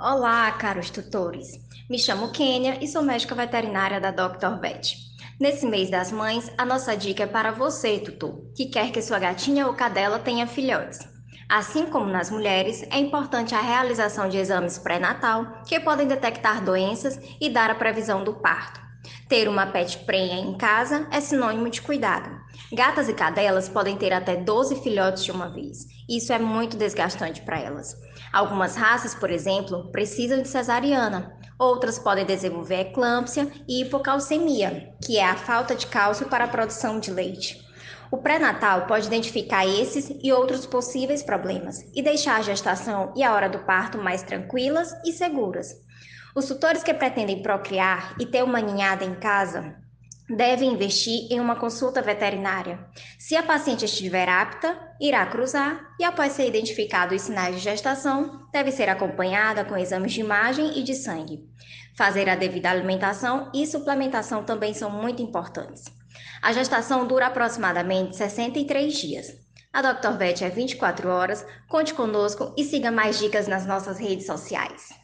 Olá, caros tutores. Me chamo Kênia e sou médica veterinária da Dr. Vet. Nesse mês das mães, a nossa dica é para você, tutor, que quer que sua gatinha ou cadela tenha filhotes. Assim como nas mulheres, é importante a realização de exames pré-natal que podem detectar doenças e dar a previsão do parto. Ter uma pet prenha em casa é sinônimo de cuidado. Gatas e cadelas podem ter até 12 filhotes de uma vez. Isso é muito desgastante para elas. Algumas raças, por exemplo, precisam de cesariana. Outras podem desenvolver eclâmpsia e hipocalcemia, que é a falta de cálcio para a produção de leite. O pré-natal pode identificar esses e outros possíveis problemas e deixar a gestação e a hora do parto mais tranquilas e seguras. Os tutores que pretendem procriar e ter uma ninhada em casa devem investir em uma consulta veterinária. Se a paciente estiver apta, irá cruzar e, após ser identificado os sinais de gestação, deve ser acompanhada com exames de imagem e de sangue. Fazer a devida alimentação e suplementação também são muito importantes. A gestação dura aproximadamente 63 dias. A Dr. Vet é 24 horas, conte conosco e siga mais dicas nas nossas redes sociais.